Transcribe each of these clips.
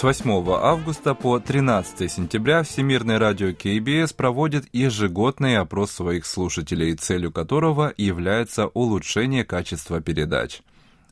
С 8 августа по 13 сентября Всемирное радио КБС проводит ежегодный опрос своих слушателей, целью которого является улучшение качества передач.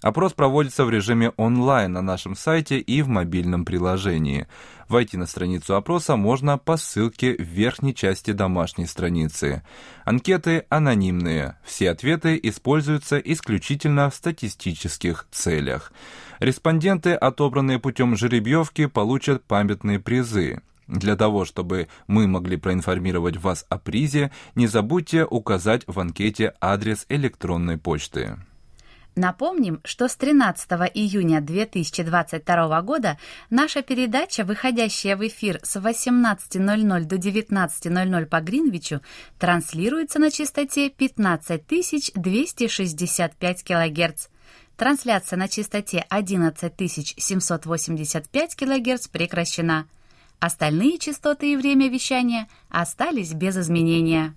Опрос проводится в режиме онлайн на нашем сайте и в мобильном приложении. Войти на страницу опроса можно по ссылке в верхней части домашней страницы. Анкеты анонимные. Все ответы используются исключительно в статистических целях. Респонденты, отобранные путем жеребьевки, получат памятные призы. Для того, чтобы мы могли проинформировать вас о призе, не забудьте указать в анкете адрес электронной почты. Напомним, что с 13 июня 2022 года наша передача, выходящая в эфир с 18.00 до 19.00 по Гринвичу, транслируется на частоте 15265 кГц. Трансляция на частоте 11785 кГц прекращена. Остальные частоты и время вещания остались без изменения.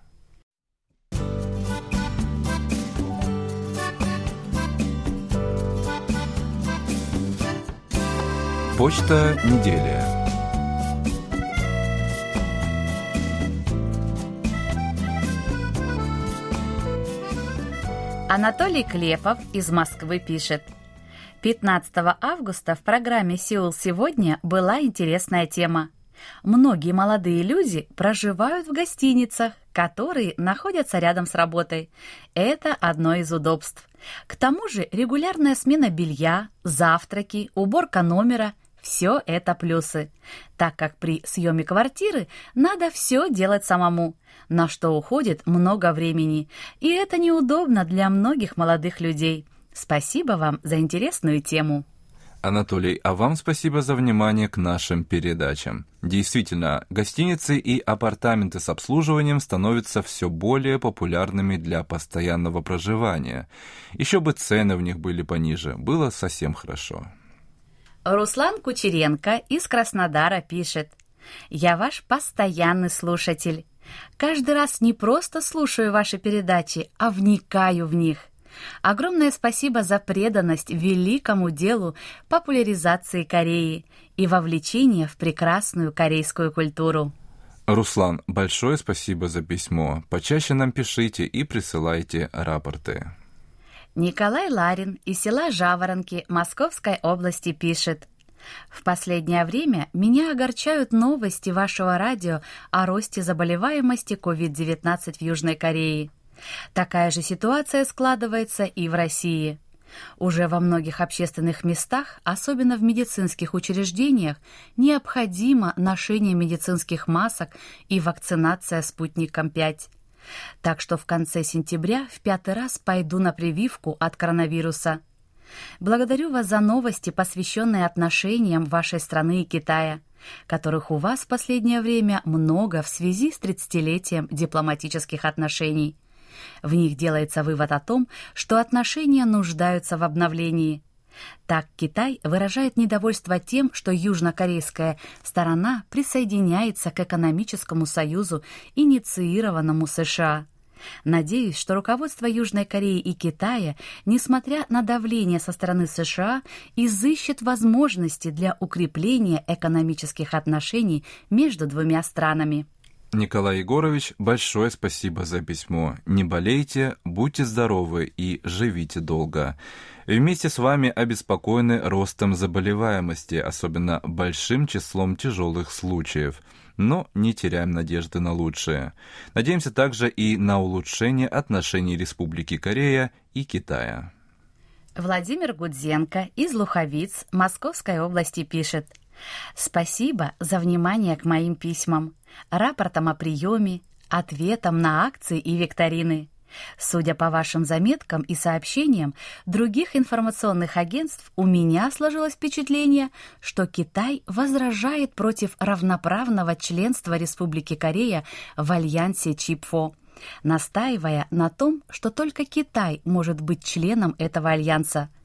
Почта недели. Анатолий Клепов из Москвы пишет. 15 августа в программе «Сеул сегодня» была интересная тема. Многие молодые люди проживают в гостиницах, которые находятся рядом с работой. Это одно из удобств. К тому же регулярная смена белья, завтраки, уборка номера все это плюсы, так как при съеме квартиры надо все делать самому, на что уходит много времени, и это неудобно для многих молодых людей. Спасибо вам за интересную тему. Анатолий, а вам спасибо за внимание к нашим передачам. Действительно, гостиницы и апартаменты с обслуживанием становятся все более популярными для постоянного проживания. Еще бы цены в них были пониже, было совсем хорошо. Руслан Кучеренко из Краснодара пишет. «Я ваш постоянный слушатель. Каждый раз не просто слушаю ваши передачи, а вникаю в них. Огромное спасибо за преданность великому делу популяризации Кореи и вовлечение в прекрасную корейскую культуру». Руслан, большое спасибо за письмо. Почаще нам пишите и присылайте рапорты. Николай Ларин из села Жаворонки Московской области пишет. В последнее время меня огорчают новости вашего радио о росте заболеваемости COVID-19 в Южной Корее. Такая же ситуация складывается и в России. Уже во многих общественных местах, особенно в медицинских учреждениях, необходимо ношение медицинских масок и вакцинация спутником 5. Так что в конце сентября в пятый раз пойду на прививку от коронавируса. Благодарю вас за новости, посвященные отношениям вашей страны и Китая, которых у вас в последнее время много в связи с 30-летием дипломатических отношений. В них делается вывод о том, что отношения нуждаются в обновлении – так Китай выражает недовольство тем, что южнокорейская сторона присоединяется к экономическому союзу, инициированному США. Надеюсь, что руководство Южной Кореи и Китая, несмотря на давление со стороны США, изыщет возможности для укрепления экономических отношений между двумя странами. Николай Егорович, большое спасибо за письмо. Не болейте, будьте здоровы и живите долго. Вместе с вами обеспокоены ростом заболеваемости, особенно большим числом тяжелых случаев. Но не теряем надежды на лучшее. Надеемся также и на улучшение отношений Республики Корея и Китая. Владимир Гудзенко из Луховиц Московской области пишет. Спасибо за внимание к моим письмам рапортом о приеме, ответом на акции и викторины. Судя по вашим заметкам и сообщениям других информационных агентств, у меня сложилось впечатление, что Китай возражает против равноправного членства Республики Корея в альянсе ЧИПФО, настаивая на том, что только Китай может быть членом этого альянса –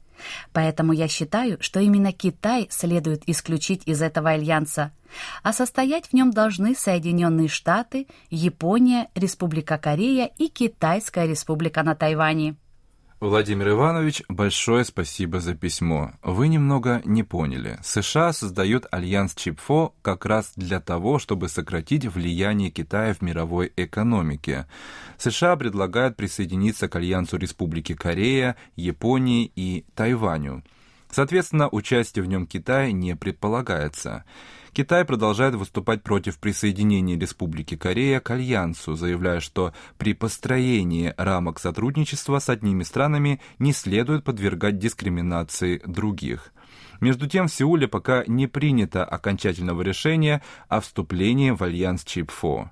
Поэтому я считаю, что именно Китай следует исключить из этого альянса, а состоять в нем должны Соединенные Штаты, Япония, Республика Корея и Китайская Республика на Тайване. Владимир Иванович, большое спасибо за письмо. Вы немного не поняли. США создают альянс ЧИПФО как раз для того, чтобы сократить влияние Китая в мировой экономике. США предлагают присоединиться к альянсу Республики Корея, Японии и Тайваню. Соответственно, участие в нем Китая не предполагается. Китай продолжает выступать против присоединения Республики Корея к Альянсу, заявляя, что при построении рамок сотрудничества с одними странами не следует подвергать дискриминации других. Между тем, в Сеуле пока не принято окончательного решения о вступлении в альянс ЧИПФО.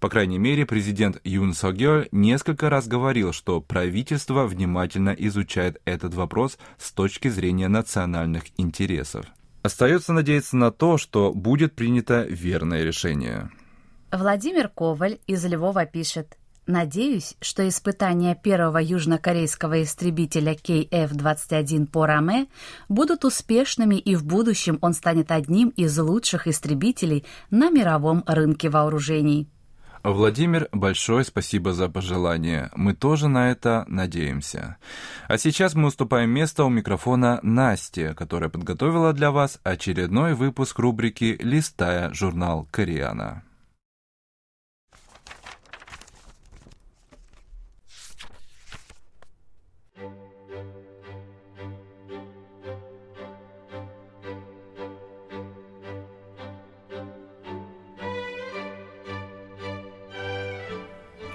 По крайней мере, президент Юн Согёль несколько раз говорил, что правительство внимательно изучает этот вопрос с точки зрения национальных интересов. Остается надеяться на то, что будет принято верное решение. Владимир Коваль из Львова пишет. Надеюсь, что испытания первого южнокорейского истребителя KF-21 по Раме будут успешными и в будущем он станет одним из лучших истребителей на мировом рынке вооружений. Владимир, большое спасибо за пожелание. Мы тоже на это надеемся. А сейчас мы уступаем место у микрофона Насте, которая подготовила для вас очередной выпуск рубрики «Листая журнал Кориана».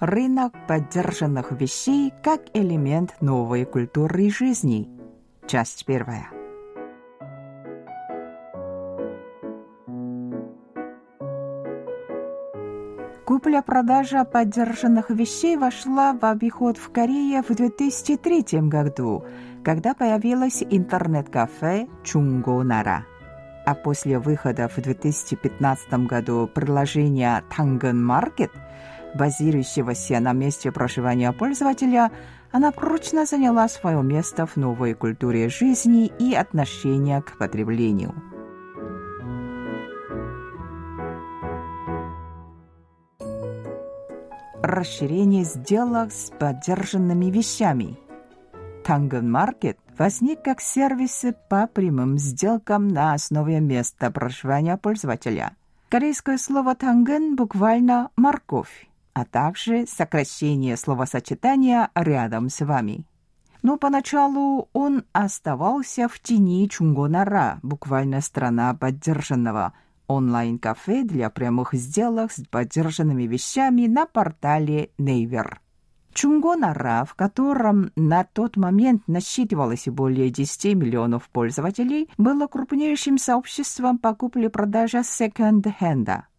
Рынок поддержанных вещей как элемент новой культуры жизни. Часть первая. Купля-продажа поддержанных вещей вошла в обиход в Корее в 2003 году, когда появилось интернет-кафе «Чунгонара». А после выхода в 2015 году приложения «Танган Маркет» базирующегося на месте проживания пользователя, она прочно заняла свое место в новой культуре жизни и отношения к потреблению. Расширение сделок с поддержанными вещами. Танган Маркет возник как сервис по прямым сделкам на основе места проживания пользователя. Корейское слово «танген» буквально «морковь» а также сокращение словосочетания «рядом с вами». Но поначалу он оставался в тени Чунгонара, буквально страна поддержанного, онлайн-кафе для прямых сделок с поддержанными вещами на портале Нейвер. Чунгонара, в котором на тот момент насчитывалось более 10 миллионов пользователей, было крупнейшим сообществом покупли-продажи секонд-хенда –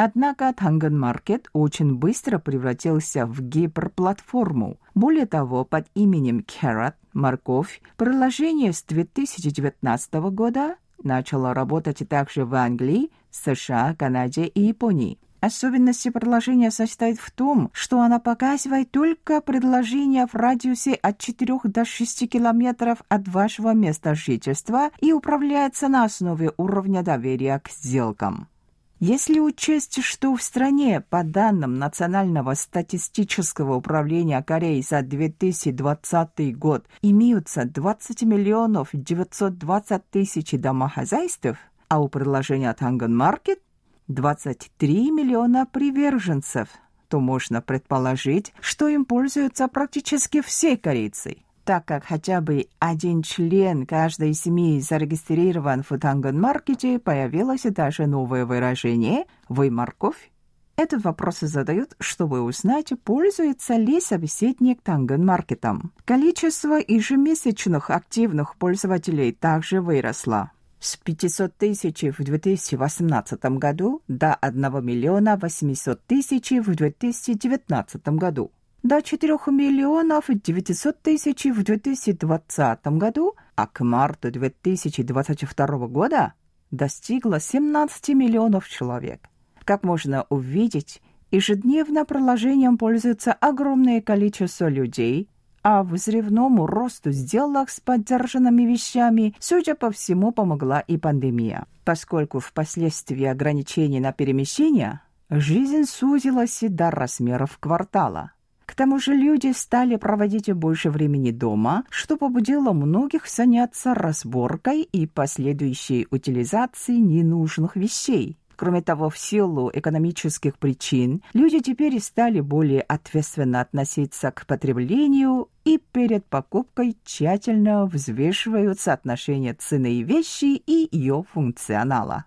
Однако Танган-маркет очень быстро превратился в гиперплатформу. Более того, под именем Carrot, морковь, приложение с 2019 года начало работать также в Англии, США, Канаде и Японии. Особенность приложения состоит в том, что она показывает только предложения в радиусе от 4 до 6 километров от вашего места жительства и управляется на основе уровня доверия к сделкам. Если учесть, что в стране, по данным Национального статистического управления Кореи за 2020 год, имеются 20 миллионов 920 тысяч домохозяйств, а у приложения Tangan Market 23 миллиона приверженцев, то можно предположить, что им пользуются практически все корейцы, так как хотя бы один член каждой семьи зарегистрирован в Танган-маркете, появилось даже новое выражение «Вы морковь?». Этот вопрос задают, чтобы узнать, пользуется ли собеседник Танган-маркетом. Количество ежемесячных активных пользователей также выросло с 500 тысяч в 2018 году до 1 миллиона 800 тысяч в 2019 году, до 4 миллионов 900 тысяч в 2020 году, а к марту 2022 года достигло 17 миллионов человек. Как можно увидеть, ежедневно приложением пользуется огромное количество людей – а взрывному росту сделок с поддержанными вещами, судя по всему, помогла и пандемия. Поскольку впоследствии ограничений на перемещение, жизнь сузилась до размеров квартала. К тому же люди стали проводить больше времени дома, что побудило многих заняться разборкой и последующей утилизацией ненужных вещей. Кроме того, в силу экономических причин люди теперь стали более ответственно относиться к потреблению и перед покупкой тщательно взвешивают соотношение цены вещи и ее функционала.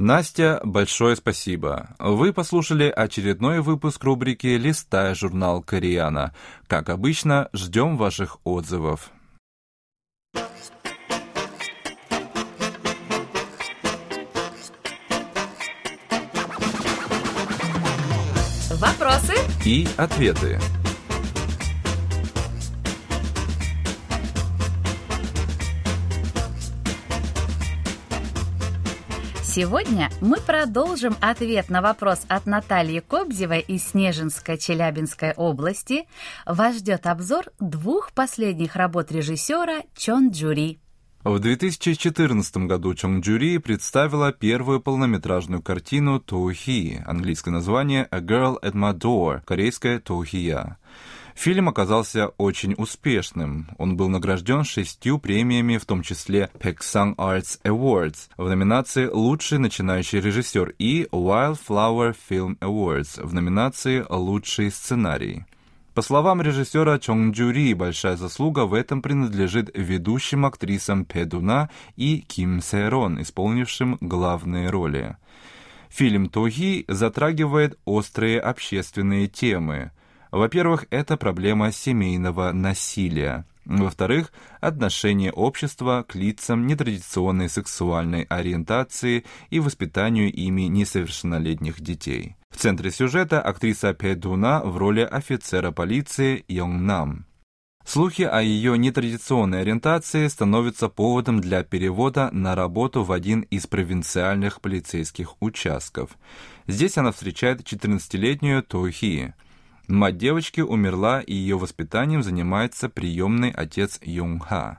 Настя, большое спасибо. Вы послушали очередной выпуск рубрики «Листая журнал Кореяна». Как обычно, ждем ваших отзывов. Вопросы и ответы. Сегодня мы продолжим ответ на вопрос от Натальи Кобзевой из Снежинской Челябинской области. Вас ждет обзор двух последних работ режиссера Чон Джури. В 2014 году Чон Джури представила первую полнометражную картину «Тоухи», английское название «A Girl at My Door», корейское «Тоухия». Фильм оказался очень успешным. Он был награжден шестью премиями, в том числе Peksang Arts Awards в номинации «Лучший начинающий режиссер» и Wildflower Film Awards в номинации «Лучший сценарий». По словам режиссера Чонг Джури, большая заслуга в этом принадлежит ведущим актрисам Педуна и Ким Сэрон, исполнившим главные роли. Фильм «Тоги» затрагивает острые общественные темы – во-первых, это проблема семейного насилия. Во-вторых, отношение общества к лицам нетрадиционной сексуальной ориентации и воспитанию ими несовершеннолетних детей. В центре сюжета актриса Педуна в роли офицера полиции Йонг Нам. Слухи о ее нетрадиционной ориентации становятся поводом для перевода на работу в один из провинциальных полицейских участков. Здесь она встречает 14-летнюю Тохи. Мать девочки умерла, и ее воспитанием занимается приемный отец Юнгха.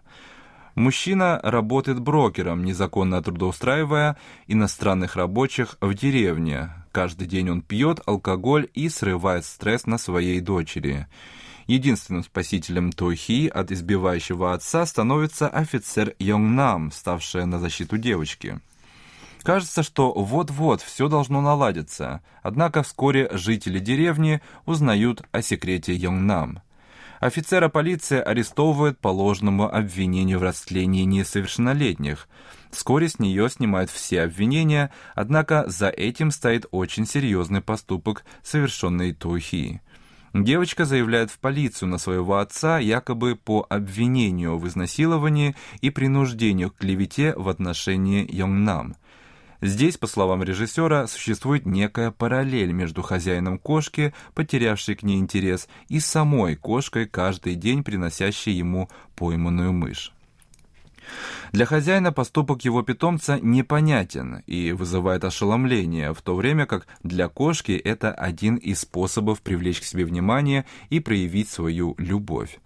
Мужчина работает брокером, незаконно трудоустраивая иностранных рабочих в деревне. Каждый день он пьет алкоголь и срывает стресс на своей дочери. Единственным спасителем Тохи от избивающего отца становится офицер Йонгнам, ставшая на защиту девочки. Кажется, что вот-вот все должно наладиться, однако вскоре жители деревни узнают о секрете Йонгнам. Офицера полиции арестовывают по ложному обвинению в растлении несовершеннолетних. Вскоре с нее снимают все обвинения, однако за этим стоит очень серьезный поступок, совершенный Тухи. Девочка заявляет в полицию на своего отца якобы по обвинению в изнасиловании и принуждению к клевете в отношении Йонгнам. Здесь, по словам режиссера, существует некая параллель между хозяином кошки, потерявшей к ней интерес, и самой кошкой, каждый день приносящей ему пойманную мышь. Для хозяина поступок его питомца непонятен и вызывает ошеломление, в то время как для кошки это один из способов привлечь к себе внимание и проявить свою любовь.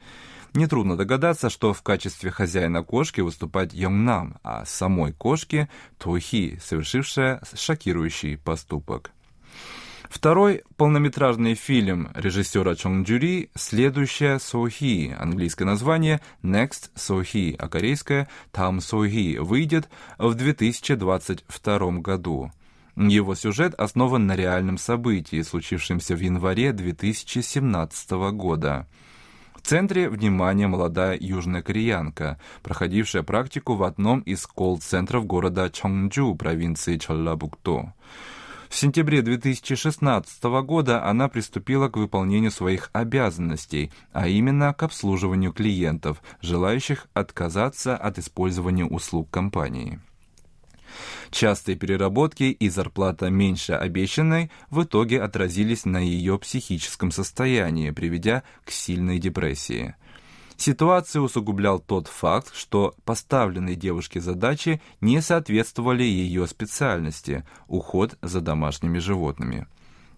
Нетрудно догадаться, что в качестве хозяина кошки выступает Йонгнам, а самой кошки — Тухи, совершившая шокирующий поступок. Второй полнометражный фильм режиссера Чонг Джури «Следующая Сохи», английское название «Next Сохи», а корейское «Там Сохи» выйдет в 2022 году. Его сюжет основан на реальном событии, случившемся в январе 2017 года. Центре внимания молодая южная кореянка, проходившая практику в одном из колл-центров города Чонджу, провинции Чоллабукто. В сентябре 2016 года она приступила к выполнению своих обязанностей, а именно к обслуживанию клиентов, желающих отказаться от использования услуг компании. Частые переработки и зарплата меньше обещанной в итоге отразились на ее психическом состоянии, приведя к сильной депрессии. Ситуацию усугублял тот факт, что поставленные девушке задачи не соответствовали ее специальности – уход за домашними животными.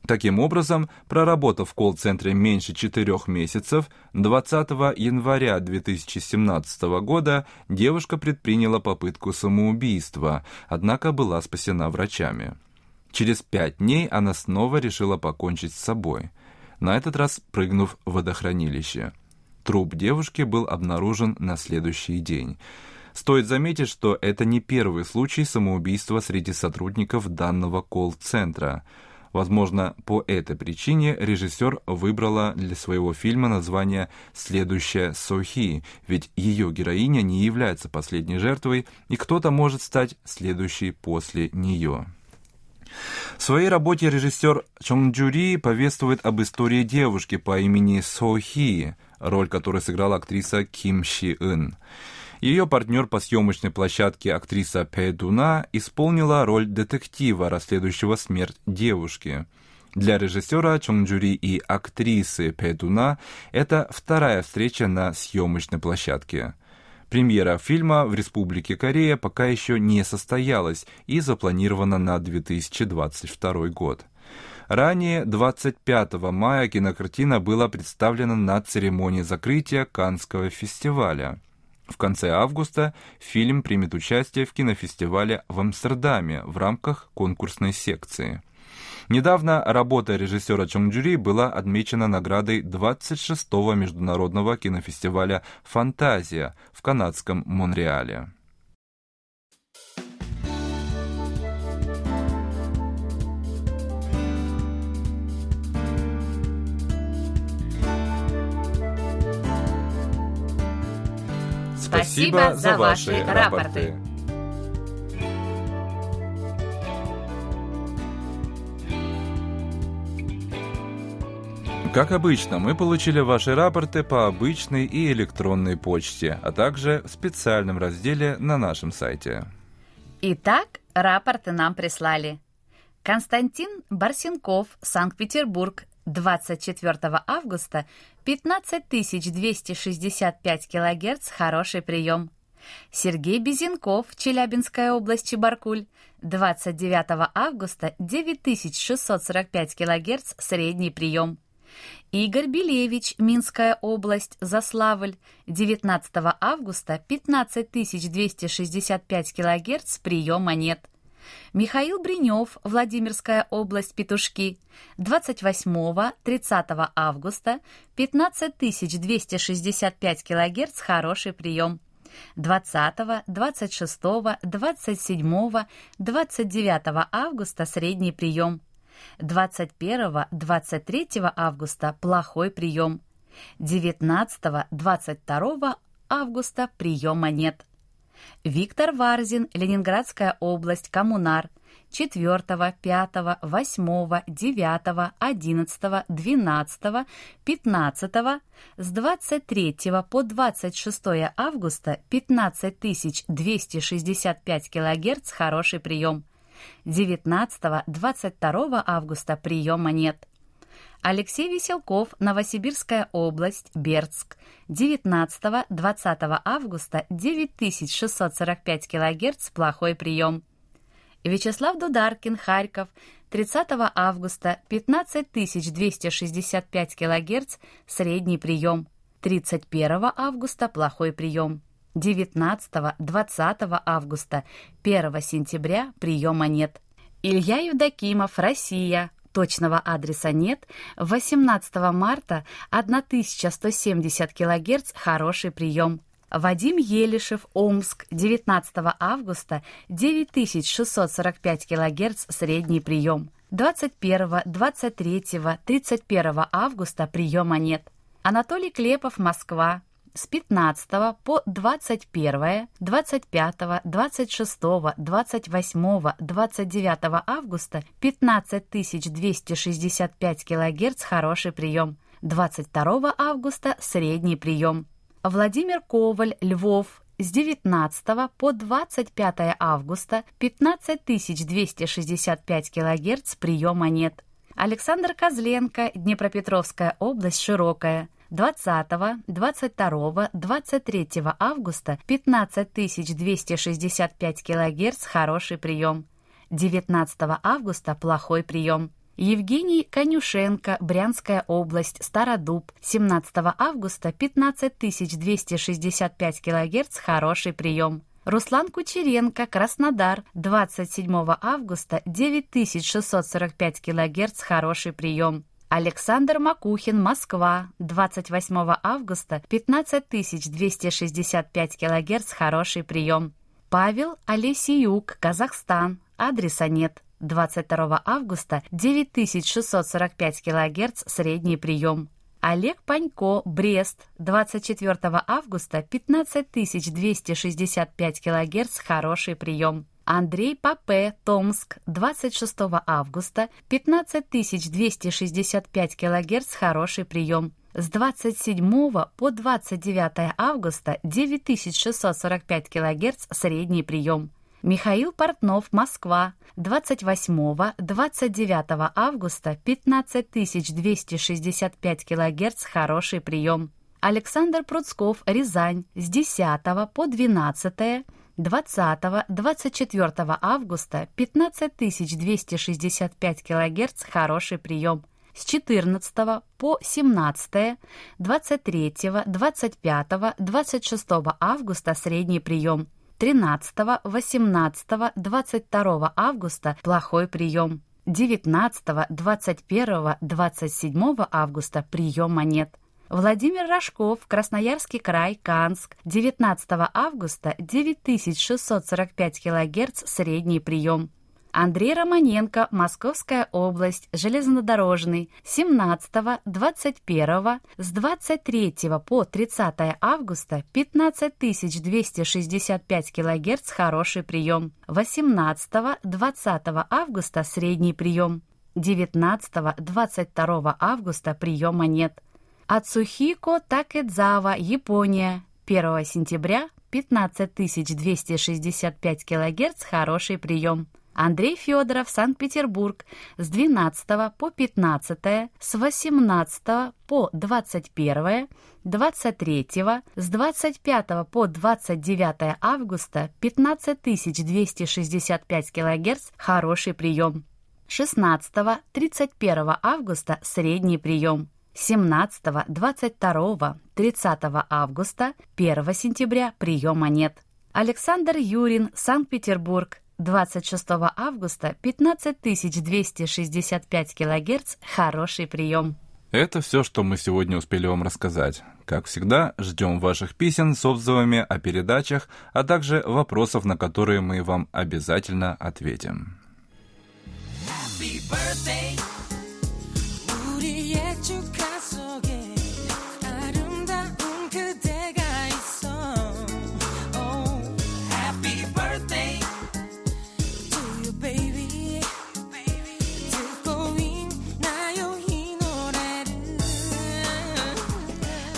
Таким образом, проработав в колл-центре меньше четырех месяцев, 20 января 2017 года девушка предприняла попытку самоубийства, однако была спасена врачами. Через пять дней она снова решила покончить с собой, на этот раз прыгнув в водохранилище. Труп девушки был обнаружен на следующий день. Стоит заметить, что это не первый случай самоубийства среди сотрудников данного колл-центра – Возможно, по этой причине режиссер выбрала для своего фильма название «Следующая Сохи», ведь ее героиня не является последней жертвой, и кто-то может стать следующей после нее. В своей работе режиссер Чонг Джури повествует об истории девушки по имени Сохи, роль которой сыграла актриса Ким Ши Ын. Ее партнер по съемочной площадке актриса Пэ Дуна исполнила роль детектива, расследующего смерть девушки. Для режиссера Чонджури и актрисы Пэ Дуна это вторая встреча на съемочной площадке. Премьера фильма в Республике Корея пока еще не состоялась и запланирована на 2022 год. Ранее, 25 мая, кинокартина была представлена на церемонии закрытия Канского фестиваля. В конце августа фильм примет участие в кинофестивале в Амстердаме в рамках конкурсной секции. Недавно работа режиссера Чонgjури была отмечена наградой 26-го международного кинофестиваля «Фантазия» в канадском Монреале. Спасибо за ваши рапорты. Как обычно, мы получили ваши рапорты по обычной и электронной почте, а также в специальном разделе на нашем сайте. Итак, рапорты нам прислали. Константин Барсенков, Санкт-Петербург, 24 августа 15265 кГц хороший прием. Сергей Безенков, Челябинская область, Чебаркуль, 29 августа 9645 кГц средний прием. Игорь Белевич, Минская область, Заславль, 19 августа 15265 кГц приема нет. Михаил Бринев, Владимирская область, Петушки, 28-30 августа, 15265 кГц, хороший прием. 20, 26, 27, 29 августа средний прием. 21, 23 августа плохой прием. 19, 22 августа приема нет. Виктор Варзин, Ленинградская область, Коммунар. 4, 5, 8, 9, 11, 12, 15, с 23 по 26 августа 15265 кГц хороший прием. 19-22 августа приема нет. Алексей Веселков, Новосибирская область, Бердск. 19-20 августа 9645 кГц, плохой прием. Вячеслав Дударкин, Харьков. 30 августа 15265 кГц, средний прием. 31 августа плохой прием. 19-20 августа 1 сентября приема нет. Илья Евдокимов, Россия. Точного адреса нет. 18 марта 1170 кГц, хороший прием. Вадим Елишев, Омск, 19 августа, 9645 кГц, средний прием. 21, 23, 31 августа приема нет. Анатолий Клепов, Москва, с 15 по 21, 25, 26, 28, 29 августа 15265 кГц хороший прием. 22 августа средний прием. Владимир Коваль, Львов, с 19 по 25 августа 15265 кГц приема нет. Александр Козленко, Днепропетровская область, Широкая, 20, 22, 23 августа 15265 кГц хороший прием. 19 августа плохой прием. Евгений Конюшенко, Брянская область, Стародуб, 17 августа 15265 кГц, хороший прием. Руслан Кучеренко, Краснодар, 27 августа 9645 кГц, хороший прием. Александр Макухин, Москва, 28 августа, 15265 кГц, хороший прием. Павел Олесиюк, Казахстан, адреса нет. 22 августа, 9645 кГц, средний прием. Олег Панько, Брест, 24 августа, 15265 кГц, хороший прием. Андрей Папе, Томск, 26 августа, 15265 кГц, хороший прием. С 27 по 29 августа 9645 кГц, средний прием. Михаил Портнов, Москва, 28-29 августа 15265 кГц, хороший прием. Александр Пруцков, Рязань, с 10 по 12 20-24 августа 15265 кГц хороший прием. С 14 по 17, 23, 25, 26 августа средний прием. 13, 18, 22 августа плохой прием. 19, 21, 27 августа приема нет. Владимир Рожков, Красноярский край, Канск, 19 августа, 9645 кГц, средний прием. Андрей Романенко, Московская область, железнодорожный, 17, 21, с 23 по 30 августа 15265 кГц, хороший прием. 18, 20 августа средний прием. 19, 22 августа приема нет. Ацухико Такэдзава, Япония. 1 сентября 15265 кГц, хороший прием. Андрей Федоров, Санкт-Петербург, с 12 по 15, с 18 по 21, 23, с 25 по 29 августа 15265 кГц, хороший прием. 16-31 августа средний прием. 17, 22, 30 августа, 1 сентября приема нет. Александр Юрин, Санкт-Петербург, 26 августа 15265 кГц – хороший прием. Это все, что мы сегодня успели вам рассказать. Как всегда, ждем ваших писем с отзывами о передачах, а также вопросов, на которые мы вам обязательно ответим. Happy birthday.